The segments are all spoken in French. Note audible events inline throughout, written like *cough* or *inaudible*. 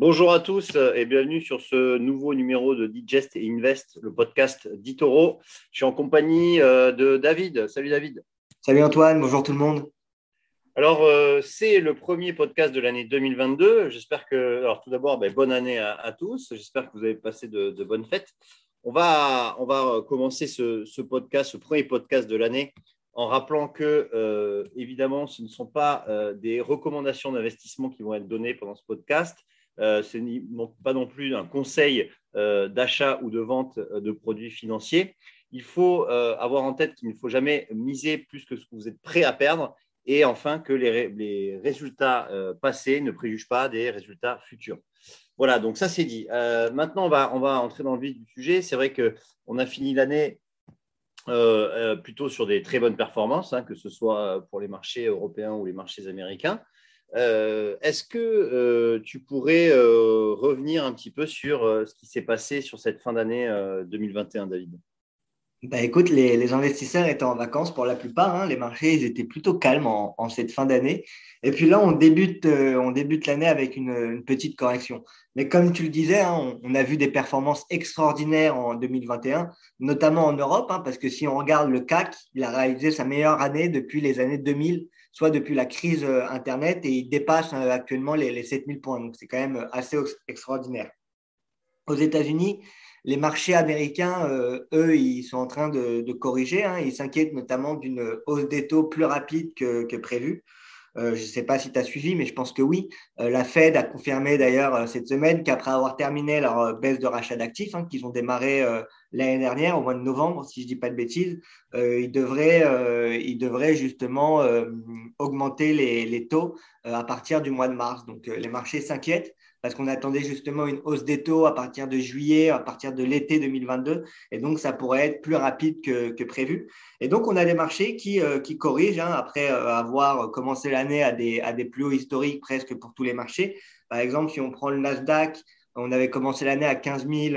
Bonjour à tous et bienvenue sur ce nouveau numéro de Digest et Invest, le podcast d'Itoro. Je suis en compagnie euh, de David. Salut David. Salut Antoine, bonjour tout le monde. Alors, euh, c'est le premier podcast de l'année 2022. J'espère que, alors tout d'abord, ben, bonne année à, tous. J'espère que vous avez passé de, bonnes fêtes. On va, on va commencer ce, podcast, ce premier podcast de l'année, en rappelant que, euh, évidemment, ce ne sont pas des recommandations d'investissement qui vont être données pendant ce podcast. Euh, ce n'est pas non plus un conseil euh, d'achat ou de vente euh, de produits financiers. Il faut avoir en tête qu'il ne faut jamais miser plus que ce que vous êtes prêt à perdre et enfin que les, résultats passés ne préjugent pas des résultats futurs. Voilà, donc ça c'est dit. maintenant, on va, entrer dans le vif du sujet. C'est vrai qu'on a fini l'année plutôt sur des très bonnes performances, hein, que ce soit pour les marchés européens ou les marchés américains. Euh, est-ce que euh, tu pourrais euh, revenir un petit peu sur ce qui s'est passé sur cette fin d'année 2021, David? Bah, écoute, les, investisseurs étaient en vacances pour la plupart. Hein. les marchés ils étaient plutôt calmes en, cette fin d'année. Et puis là, on débute, débute l'année avec une, petite correction. Mais comme tu le disais, hein, on, a vu des performances extraordinaires en 2021, notamment en Europe, hein, parce que si on regarde le CAC, il a réalisé sa meilleure année depuis les années 2000 soit depuis la crise euh, Internet, et il dépasse euh, actuellement les, 7000 points. Donc, c'est quand même euh, assez extraordinaire. Aux États-Unis, les marchés américains, eux, ils sont en train de, corriger. Hein. Ils s'inquiètent notamment d'une hausse des taux plus rapide que, que prévu. Je ne sais pas si tu as suivi, mais je pense que oui. la Fed a confirmé d'ailleurs cette semaine qu'après avoir terminé leur baisse de rachat d'actifs, hein, qu'ils ont démarré l'année dernière, au mois de novembre, si je ne dis pas de bêtises, euh, il, devrait, euh, il devrait justement euh, augmenter les taux à partir du mois de mars. Donc les marchés s'inquiètent parce qu'on attendait justement une hausse des taux à partir de juillet, à partir de l'été 2022, et donc ça pourrait être plus rapide que, prévu. Et donc on a des marchés qui, qui corrigent hein, après avoir commencé l'année à des, à plus hauts historiques presque pour tous les marchés. Par exemple, si on prend le Nasdaq, on avait commencé l'année à 15 000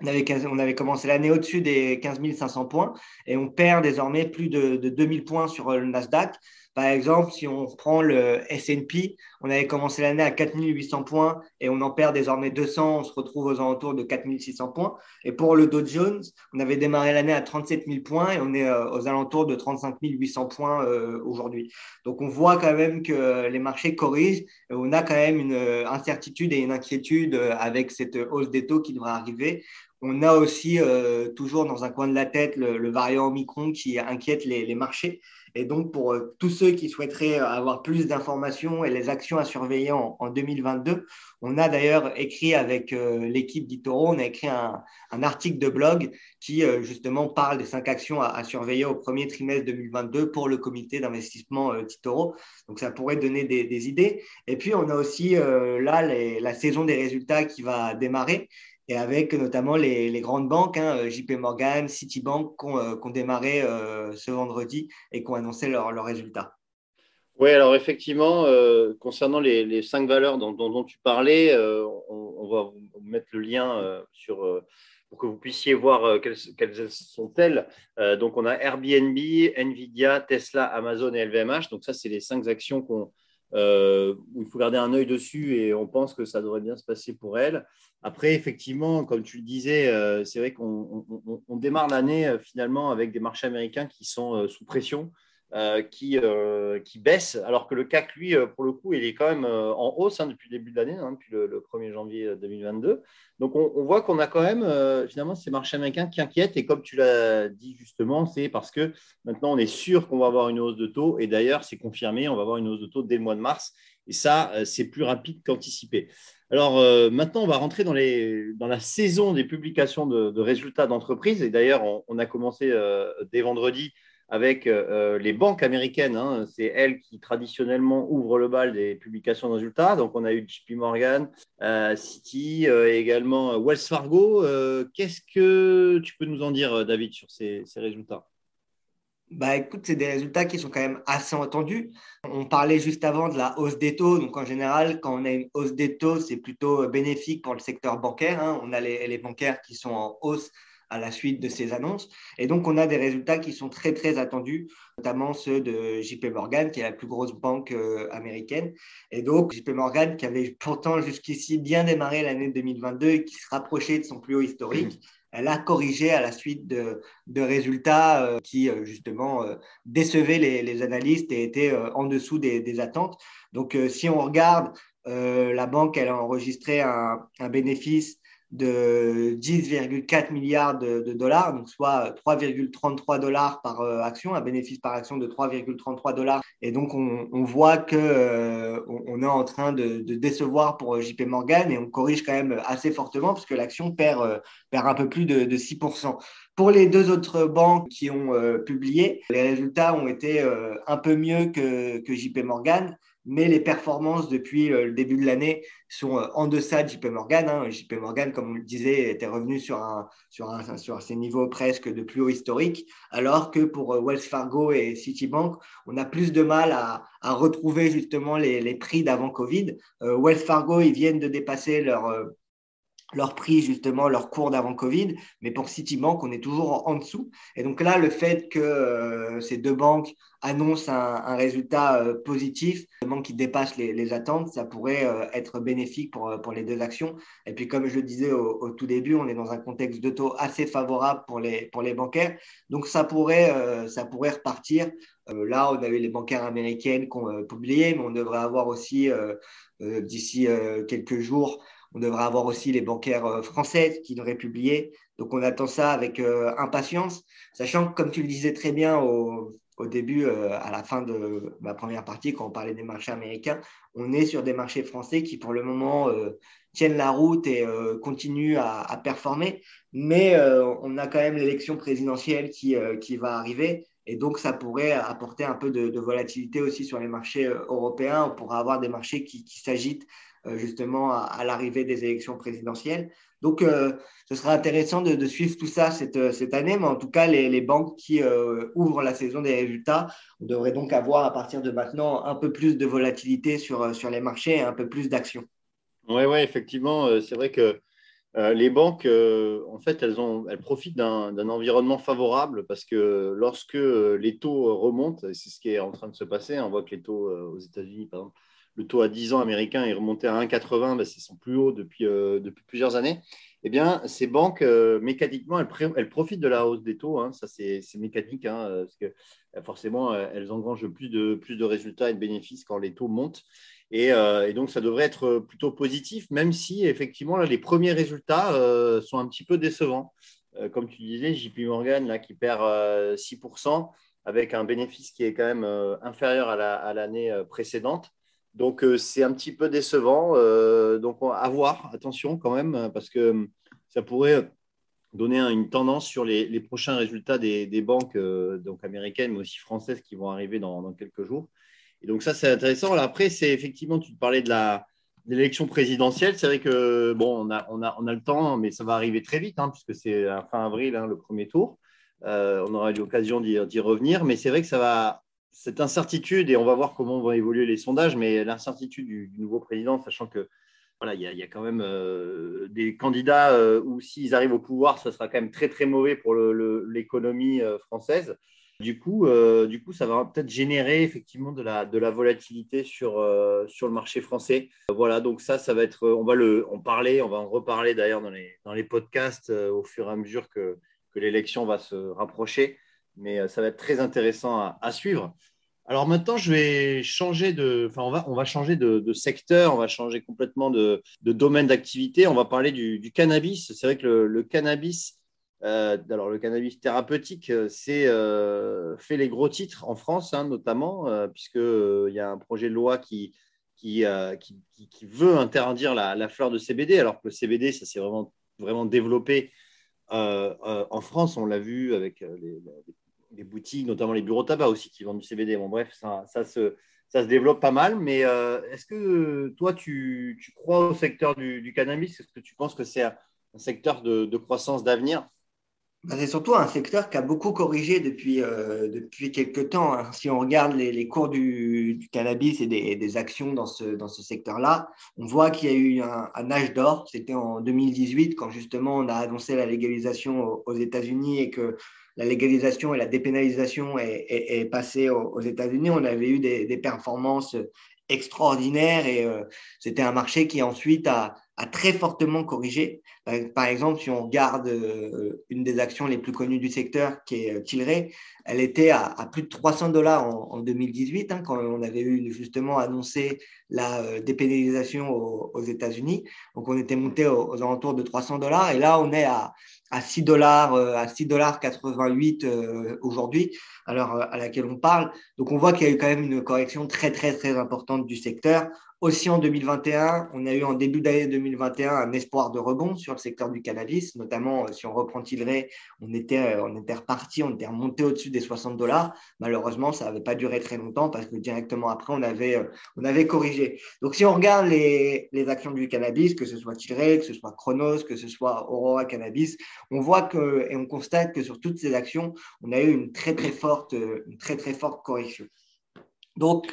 on avait, on avait commencé l'année au-dessus des 15 500 points et on perd désormais plus de, de 2000 points sur le Nasdaq. Par exemple, si on prend le S&P, on avait commencé l'année à 4800 points et on en perd désormais 200, on se retrouve aux alentours de 4600 points. Et pour le Dow Jones, on avait démarré l'année à 37 000 points et on est euh, aux alentours de 35 800 points euh, aujourd'hui. Donc on voit quand même que les marchés corrigent. Et on a quand même une euh, incertitude et une inquiétude avec cette hausse des taux qui devrait arriver. On a aussi toujours dans un coin de la tête le, variant Omicron qui inquiète les marchés. Et donc, pour euh, tous ceux qui souhaiteraient avoir plus d'informations et les actions à surveiller en, 2022, on a d'ailleurs écrit avec euh, l'équipe d'Itoro, on a écrit un, article de blog qui euh, justement parle des cinq actions à, surveiller au premier trimestre 2022 pour le comité d'investissement d'Itoro. Donc, ça pourrait donner des, idées. Et puis, on a aussi là la saison des résultats qui va démarrer et avec notamment les, grandes banques, hein, euh, JP Morgan, Citibank, qui ont, euh, démarré euh, ce vendredi et qui ont annoncé leurs résultats. Oui, alors effectivement, concernant les, cinq valeurs dont, tu parlais, on, va vous mettre le lien pour que vous puissiez voir quelles, quelles sont-elles. donc, on a Airbnb, Nvidia, Tesla, Amazon et LVMH. Donc, ça, c'est les cinq actions qu'on où il faut garder un œil dessus et on pense que ça devrait bien se passer pour elle. Après, effectivement, comme tu le disais, euh, c'est vrai qu'on démarre l'année euh, finalement avec des marchés américains qui sont sous pression. Euh, qui, euh, qui baisse, alors que le CAC, lui, euh, pour le coup, il est quand même en hausse hein, depuis le début de l'année, hein, depuis le, 1er janvier 2022. Donc, on, voit qu'on a quand même, finalement, ces marchés américains qui inquiètent. Et comme tu l'as dit justement, c'est parce que maintenant, on est sûr qu'on va avoir une hausse de taux. Et d'ailleurs, c'est confirmé, on va avoir une hausse de taux dès le mois de mars. Et ça, c'est plus rapide qu'anticipé. Alors maintenant, on va rentrer dans, la saison des publications de, résultats d'entreprise. Et d'ailleurs, on, a commencé dès vendredi avec euh, euh, les banques américaines. Hein. c'est elles qui traditionnellement ouvrent le bal des publications de résultats. Donc, on a eu JP Morgan, euh, Citi, et également Wells Fargo. Qu'est-ce que tu peux nous en dire, David, sur ces, résultats? Bah écoute, c'est des résultats qui sont quand même assez entendus. On parlait juste avant de la hausse des taux. Donc en général, quand on a une hausse des taux, c'est plutôt bénéfique pour le secteur bancaire. Hein. On a les, les, bancaires qui sont en hausse à la suite de ces annonces. Et donc, on a des résultats qui sont très, très attendus, notamment ceux de JP Morgan, qui est la plus grosse banque euh, américaine. Et donc, JP Morgan, qui avait pourtant jusqu'ici bien démarré l'année 2022 et qui se rapprochait de son plus haut historique, elle a corrigé à la suite de, résultats euh, qui, euh, justement, décevaient les, analystes et étaient en dessous des, attentes. Donc, si on regarde, la banque, elle a enregistré un bénéfice de 10,4 milliards de, dollars, donc soit 3,33 dollars par euh, action, un bénéfice par action de 3,33 dollars. Et donc, on, voit que euh, on, est en train de, décevoir pour JP Morgan et on corrige quand même assez fortement parce que l'action perd, euh, perd un peu plus de, 6%. Pour les deux autres banques qui ont publié, les résultats ont été un peu mieux que, que JP Morgan mais les performances depuis euh, le début de l'année sont euh, en deçà de JP Morgan. Hein. JP Morgan, comme on le disait, était revenu sur, un, sur, un, sur ces niveaux presque de plus haut historique, alors que pour euh, Wells Fargo et Citibank, on a plus de mal à, à retrouver justement les, les prix d'avant Covid. Wells Fargo, ils viennent de dépasser leur prix, justement, leur cours d'avant Covid. Mais pour Citibank, on est toujours en dessous. Et donc là, le fait que ces deux banques annoncent un, résultat euh, positif, vraiment qui dépasse les, attentes, ça pourrait euh, être bénéfique pour, pour les deux actions. Et puis, comme je le disais au, tout début, on est dans un contexte de taux assez favorable pour les, pour les bancaires. Donc, ça pourrait, ça pourrait repartir. là, on a eu les bancaires américaines qui ont publié, mais on devrait avoir aussi, d'ici quelques jours, on devrait avoir aussi les bancaires euh, françaises qui devraient publier. Donc on attend ça avec euh, impatience, sachant que comme tu le disais très bien au, début, euh, à la fin de ma première partie, quand on parlait des marchés américains, on est sur des marchés français qui pour le moment tiennent la route et continuent à, performer. Mais on a quand même l'élection présidentielle qui, va arriver. Et donc, ça pourrait apporter un peu de, volatilité aussi sur les marchés européens. On pourra avoir des marchés qui s'agitent euh, justement à, l'arrivée des élections présidentielles. Donc, euh, ce sera intéressant de, suivre tout ça cette, euh, cette, année, mais en tout cas, les, banques qui ouvrent la saison des résultats, on devrait donc avoir à partir de maintenant un peu plus de volatilité sur, les marchés et un peu plus d'action. Oui, ouais, effectivement, c'est vrai que les banques, en fait, elles, ont, elles profitent d'un environnement favorable parce que lorsque les taux remontent, c'est ce qui est en train de se passer, on voit que les taux aux États-Unis, par exemple, le taux à 10 ans américain est remonté à 1,80, ben, c'est son plus haut depuis, euh, depuis plusieurs années, eh bien, ces banques, euh, mécaniquement, elles, profitent de la hausse des taux. Hein. ça, c'est mécanique, hein, parce que euh, forcément, elles engrangent plus de, plus de résultats et de bénéfices quand les taux montent. Et, donc, ça devrait être plutôt positif, même si, effectivement, là, les premiers résultats sont un petit peu décevants. comme tu disais, JP Morgan, là, qui perd 6%, avec un bénéfice qui est quand même inférieur à l'année précédente. Donc, euh, c'est un petit peu décevant. Euh, donc, à voir, attention quand même, parce que ça pourrait donner une tendance sur les, prochains résultats des, banques euh, donc américaines, mais aussi françaises qui vont arriver dans, quelques jours. Et donc, ça, c'est intéressant. après, c'est effectivement, tu parlais de l'élection présidentielle, c'est vrai que bon, on a, on, a, on a le temps, mais ça va arriver très vite, hein, puisque c'est fin avril, hein, le premier tour. on aura l'occasion d'y revenir, mais c'est vrai que ça va cette incertitude, et on va voir comment vont évoluer les sondages, mais l'incertitude du, nouveau président, sachant que voilà, il y, a quand même euh, des candidats euh, où s'ils arrivent au pouvoir, ce sera quand même très très mauvais pour l'économie euh, française. Du coup, du coup, ça va peut-être générer effectivement de la, de la volatilité sur, sur le marché français. Voilà, donc ça, ça va être, on va le, en parler, on va en reparler d'ailleurs dans les, dans les podcasts au fur et à mesure que, que l'élection va se rapprocher mais euh, ça va être très intéressant à, suivre. Alors maintenant, je vais changer de, enfin, on va, on va changer de, secteur, on va changer complètement de, domaine d'activité. On va parler du, cannabis. C'est vrai que le, cannabis, euh, alors le cannabis thérapeutique, c'est euh, fait les gros titres en France, hein, notamment, puisqu'il y a un projet de loi qui, qui, qui, veut interdire la, fleur de CBD, alors que le CBD, ça s'est vraiment, vraiment développé en France. On l'a vu avec les boutiques, notamment les bureaux tabac aussi, qui vendent du CBD. Bon, bref, ça, se, ça se développe pas mal. Mais euh, est-ce que toi, tu, tu, crois au secteur du, cannabis? Est-ce que tu penses que c'est un secteur de, croissance d'avenir? Bah, c'est surtout un secteur qui a beaucoup corrigé depuis, euh, depuis quelques temps. Hein. Si on regarde les, cours du, cannabis et des, actions dans ce, dans ce secteur-là, on voit qu'il y a eu un, âge d'or. C'était en 2018 quand justement on a annoncé la légalisation aux, États-Unis et que la légalisation et la dépénalisation est, passée aux, États-Unis. On avait eu des, performances extraordinaires et euh, c'était un marché qui ensuite a, très fortement corrigé. Par exemple, si on regarde euh, une des actions les plus connues du secteur, qui est euh, Tilray, elle était à, plus de 300 dollars en, 2018, hein, quand on avait eu justement annoncé la dépénalisation aux, États-Unis. Donc, on était monté aux, alentours de 300 dollars, et là, on est à, à 6 dollars, à 6 dollars 88 aujourd'hui, à l'heure à laquelle on parle. Donc, on voit qu'il y a eu quand même une correction très, très, très importante du secteur. Aussi en 2021, on a eu en début d'année 2021 un espoir de rebond sur le secteur du cannabis, notamment euh, si on reprend Tilray, on était, euh, on était reparti, on était remonté au-dessus des 60 dollars. Malheureusement, ça n'avait pas duré très longtemps parce que directement après, on avait, euh, on avait corrigé. Donc si on regarde les, actions du cannabis, que ce soit Tilray, que ce soit Chronos, que ce soit Aurora Cannabis, on voit que, et on constate que sur toutes ces actions, on a eu une très très forte, très très forte correction. Donc,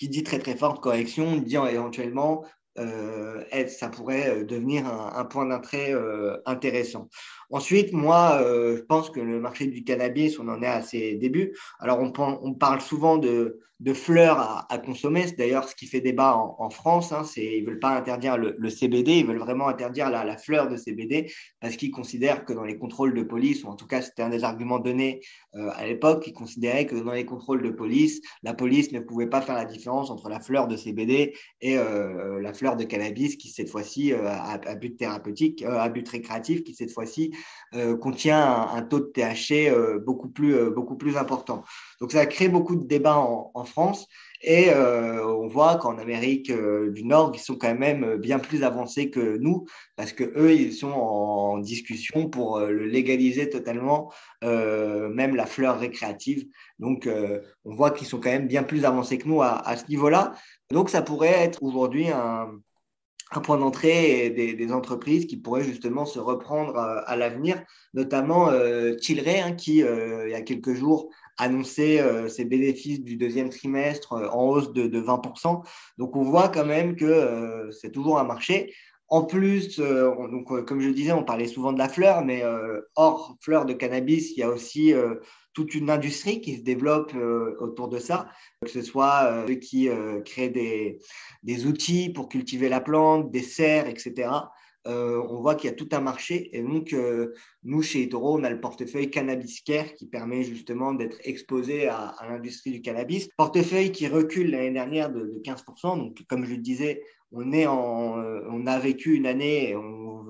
qui dit très très forte correction dit éventuellement euh, ça pourrait euh, devenir un, point d'entrée euh, intéressant. Ensuite, moi, je pense que le marché du cannabis, on en est à ses débuts. Alors, on, on parle souvent de, de fleurs à, consommer. C'est d'ailleurs ce qui fait débat en, France. Hein, c'est, ils ne veulent pas interdire le, CBD, ils veulent vraiment interdire la, fleur de CBD parce qu'ils considèrent que dans les contrôles de police, ou en tout cas c'était un des arguments donnés euh, à l'époque, ils considéraient que dans les contrôles de police, la police ne pouvait pas faire la différence entre la fleur de CBD et euh, la fleur de cannabis qui cette fois-ci, euh, à, but thérapeutique, à but récréatif, qui cette fois-ci contient un, un, taux de THC beaucoup, plus, beaucoup plus important. Donc ça a créé beaucoup de débats en, en France. Et euh, on voit qu'en Amérique euh, du Nord, ils sont quand même bien plus avancés que nous, parce que eux, ils sont en discussion pour euh, le légaliser totalement, même la fleur récréative. Donc, on voit qu'ils sont quand même bien plus avancés que nous à, ce niveau-là. Donc, ça pourrait être aujourd'hui un, point d'entrée des, entreprises qui pourraient justement se reprendre à, l'avenir, notamment Tilray, hein, qui, il y a quelques jours, annoncer euh, ses bénéfices du deuxième trimestre euh, en hausse de, 20%. Donc on voit quand même que euh, c'est toujours un marché. En plus, donc, comme je disais, on parlait souvent de la fleur, mais hors fleur de cannabis, il y a aussi toute une industrie qui se développe autour de ça, que ce soit ceux qui créent des, outils pour cultiver la plante, des serres, etc. Euh, on voit qu'il y a tout un marché. Et donc, euh, nous, chez eToro, on a le portefeuille Cannabis Care qui permet justement d'être exposé à, l'industrie du cannabis. Portefeuille qui recule l'année dernière de, de, 15%. Donc, comme je le disais, on, euh, on a vécu une année,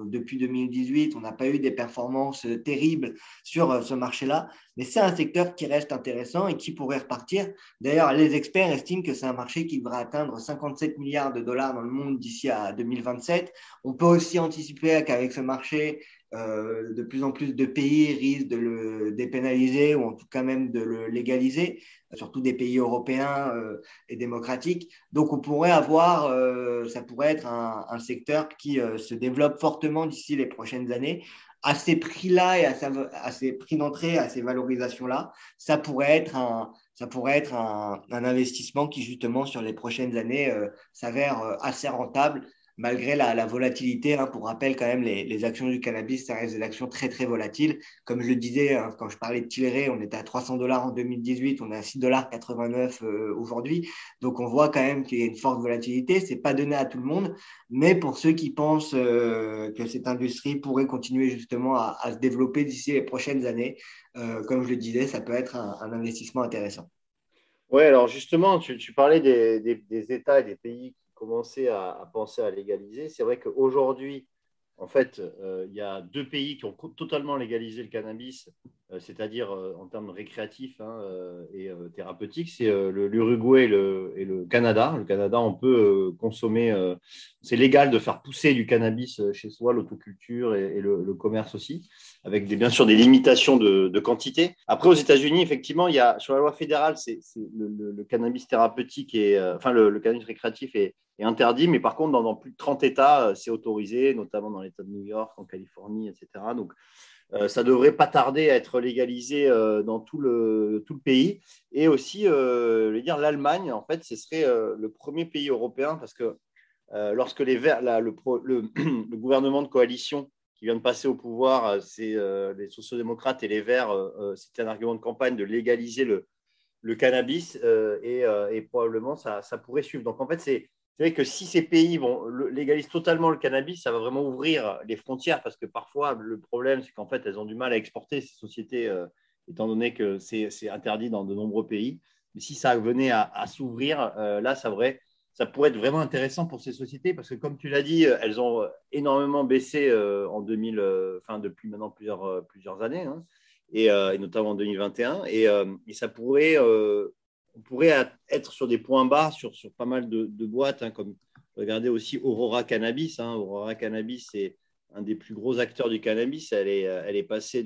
depuis 2018, on n'a pas eu des performances terribles sur euh, ce marché-là, mais c'est un secteur qui reste intéressant et qui pourrait repartir. D'ailleurs, les experts estiment que c'est un marché qui devrait atteindre 57 milliards de dollars dans le monde d'ici à 2027. On peut aussi anticiper qu'avec ce marché, euh, de plus en plus de pays risquent de le dépénaliser ou en tout cas même de le légaliser, surtout des pays européens euh, et démocratiques. Donc on pourrait avoir, euh, ça pourrait être un, secteur qui se développe fortement d'ici les prochaines années. À ces prix-là et à, ces prix d'entrée, à ces valorisations-là, ça pourrait être un, ça pourrait être un, un, investissement qui, justement, sur les prochaines années, s'avère assez rentable malgré la, volatilité. Hein, pour rappel, quand même, les, actions du cannabis, ça reste des actions très, très volatiles. Comme je le disais, hein, quand je parlais de Tilray, on était à 300 dollars en 2018, on est à 6,89 dollars euh, aujourd'hui. Donc, on voit quand même qu'il y a une forte volatilité. Ce n'est pas donné à tout le monde, mais pour ceux qui pensent euh, que cette industrie pourrait continuer justement à, se développer d'ici les prochaines années, euh, comme je le disais, ça peut être un, investissement intéressant. Oui, alors justement, tu, parlais des, États et des pays commencer à, penser à légaliser. C'est vrai qu'aujourd'hui, en fait, euh, il y a deux pays qui ont totalement légalisé le cannabis, euh, c'est-à-dire euh, en termes récréatifs hein, et thérapeutiques, c'est l'Uruguay et, le, Canada. Le Canada, on peut consommer, c'est légal de faire pousser du cannabis chez soi, l'autoculture et, le, commerce aussi, avec bien sûr des limitations de, quantité. Après, aux États-Unis, effectivement, il y a, sur la loi fédérale, c'est le, cannabis thérapeutique et enfin le, cannabis récréatif est, interdit, mais par contre, dans, plus de 30 États, euh, c'est autorisé, notamment dans l'État de New York, en Californie, etc. Donc, ça devrait pas tarder à être légalisé dans tout le, tout le pays. Et aussi, dire l'Allemagne, en fait, ce serait le premier pays européen parce que lorsque les Verts, le, *clears throat* le, gouvernement de coalition qui vient de passer au pouvoir, c'est les sociodémocrates et les Verts, c'était un argument de campagne de légaliser le, le cannabis et, et, probablement ça, ça, pourrait suivre. Donc en fait, c'est c'est vrai que si ces pays vont légaliser totalement le cannabis, ça va vraiment ouvrir les frontières parce que parfois, le problème, c'est qu'en fait, elles ont du mal à exporter ces sociétés, euh, étant donné que c'est interdit dans de nombreux pays. Mais si ça venait à, s'ouvrir, euh, là, ça, pourrait être vraiment intéressant pour ces sociétés parce que, comme tu l'as dit, elles ont énormément baissé euh, en 2000, enfin, depuis maintenant plusieurs, plusieurs années, hein, et, notamment en 2021. Et, et ça pourrait on pourrait être sur des points bas sur, pas mal de, boîtes, hein, comme regardez aussi Aurora Cannabis. Hein. Aurora Cannabis, c'est un des plus gros acteurs du cannabis. Elle est, est, passée,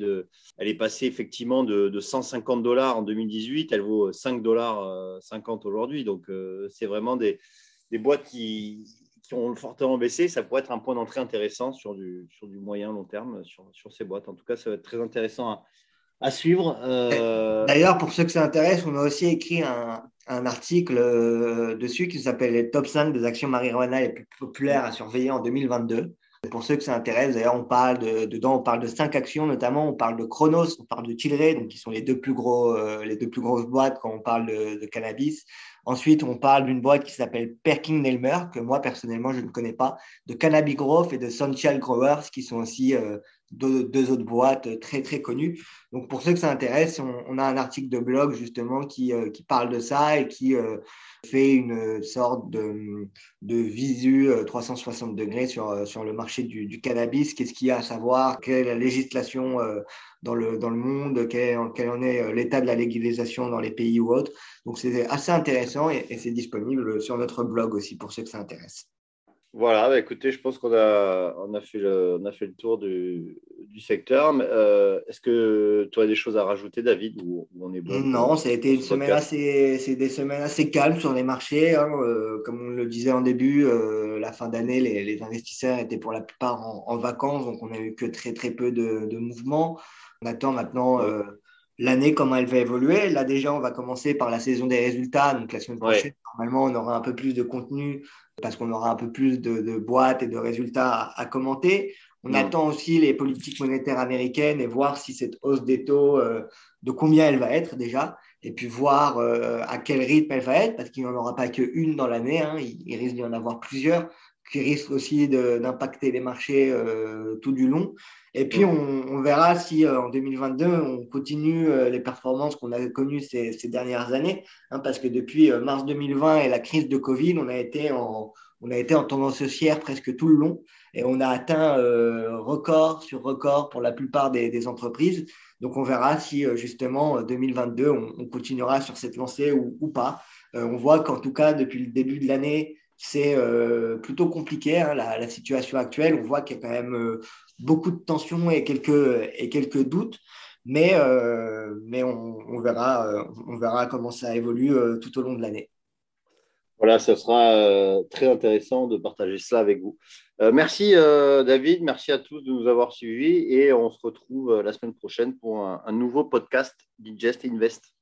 est effectivement de, 150 dollars en 2018. Elle vaut 5 dollars 50 aujourd'hui. Donc, euh, c'est vraiment des, boîtes qui, qui, ont fortement baissé. Ça pourrait être un point d'entrée intéressant sur du, sur du moyen long terme sur, sur, ces boîtes. En tout cas, ça va être très intéressant à, à suivre. Euh, D'ailleurs, pour ceux que ça intéresse, on a aussi écrit un, un article euh, dessus qui s'appelle les top 5 des actions marijuana les plus populaires à surveiller en 2022. Pour ceux que ça intéresse, d'ailleurs, on parle de, dedans, on parle de cinq actions, notamment on parle de Chronos, on parle de Tilray, donc qui sont les deux plus gros, euh, les deux plus grosses boîtes quand on parle de, de cannabis. Ensuite, on parle d'une boîte qui s'appelle Perking Nelmer, que moi personnellement je ne connais pas, de Cannabis Growth et de Sunshine Growers, qui sont aussi deux, autres boîtes très très connues. Donc pour ceux que ça intéresse, on, a un article de blog justement qui, euh, qui parle de ça et qui euh, fait une sorte de, de visu 360 euh, degrés sur, sur le marché du, cannabis. Qu'est-ce qu'il y a à savoir? Quelle est la législation dans le, dans le monde? Quel, en est l'état de la légalisation dans les pays ou autres? Donc c'est assez intéressant et c'est disponible sur notre blog aussi pour ceux que ça intéresse. Voilà, bah, écoutez, je pense qu'on a, on a, fait, le, on a fait le tour du, du secteur. Euh, est-ce que tu as des choses à rajouter, David, ou, on est bon Non, ça a été une semaine assez, c'est des semaines assez calmes sur les marchés. Hein. Euh, comme on le disait en début, euh, la fin d'année, les, les, investisseurs étaient pour la plupart en, vacances, donc on n'a eu que très très peu de, de mouvements. On attend maintenant l'année, comment elle va évoluer. Là, déjà, on va commencer par la saison des résultats. Donc, la semaine prochaine, normalement, on aura un peu plus de contenu parce qu'on aura un peu plus de, boîtes et de résultats à, commenter. On mm. attend aussi les politiques monétaires américaines et voir si cette hausse des taux, euh, de combien elle va être déjà, et puis voir euh, à quel rythme elle va être, parce qu'il n'y en aura pas qu'une dans l'année, hein. il, risque d'y en avoir plusieurs qui risquent aussi d'impacter les marchés euh, tout du long. Et puis, on, verra si en 2022, on continue les performances qu'on a connues ces, ces dernières années, hein, parce que depuis mars 2020 et la crise de Covid, on a été en, on a été en tendance haussière presque tout le long et on a atteint record sur record pour la plupart des, entreprises. Donc, on verra si justement 2022, on, continuera sur cette lancée ou, ou pas. on voit qu'en tout cas, depuis le début de l'année, c'est plutôt compliqué, hein, la, situation actuelle. On voit qu'il y a quand même beaucoup de tensions et quelques, doutes. Mais, euh, on, verra, euh, comment ça évolue euh, tout au long de l'année. Voilà, ce sera très intéressant de partager cela avec vous. merci David, merci à tous de nous avoir suivis et on se retrouve la semaine prochaine pour un nouveau podcast Digest Invest.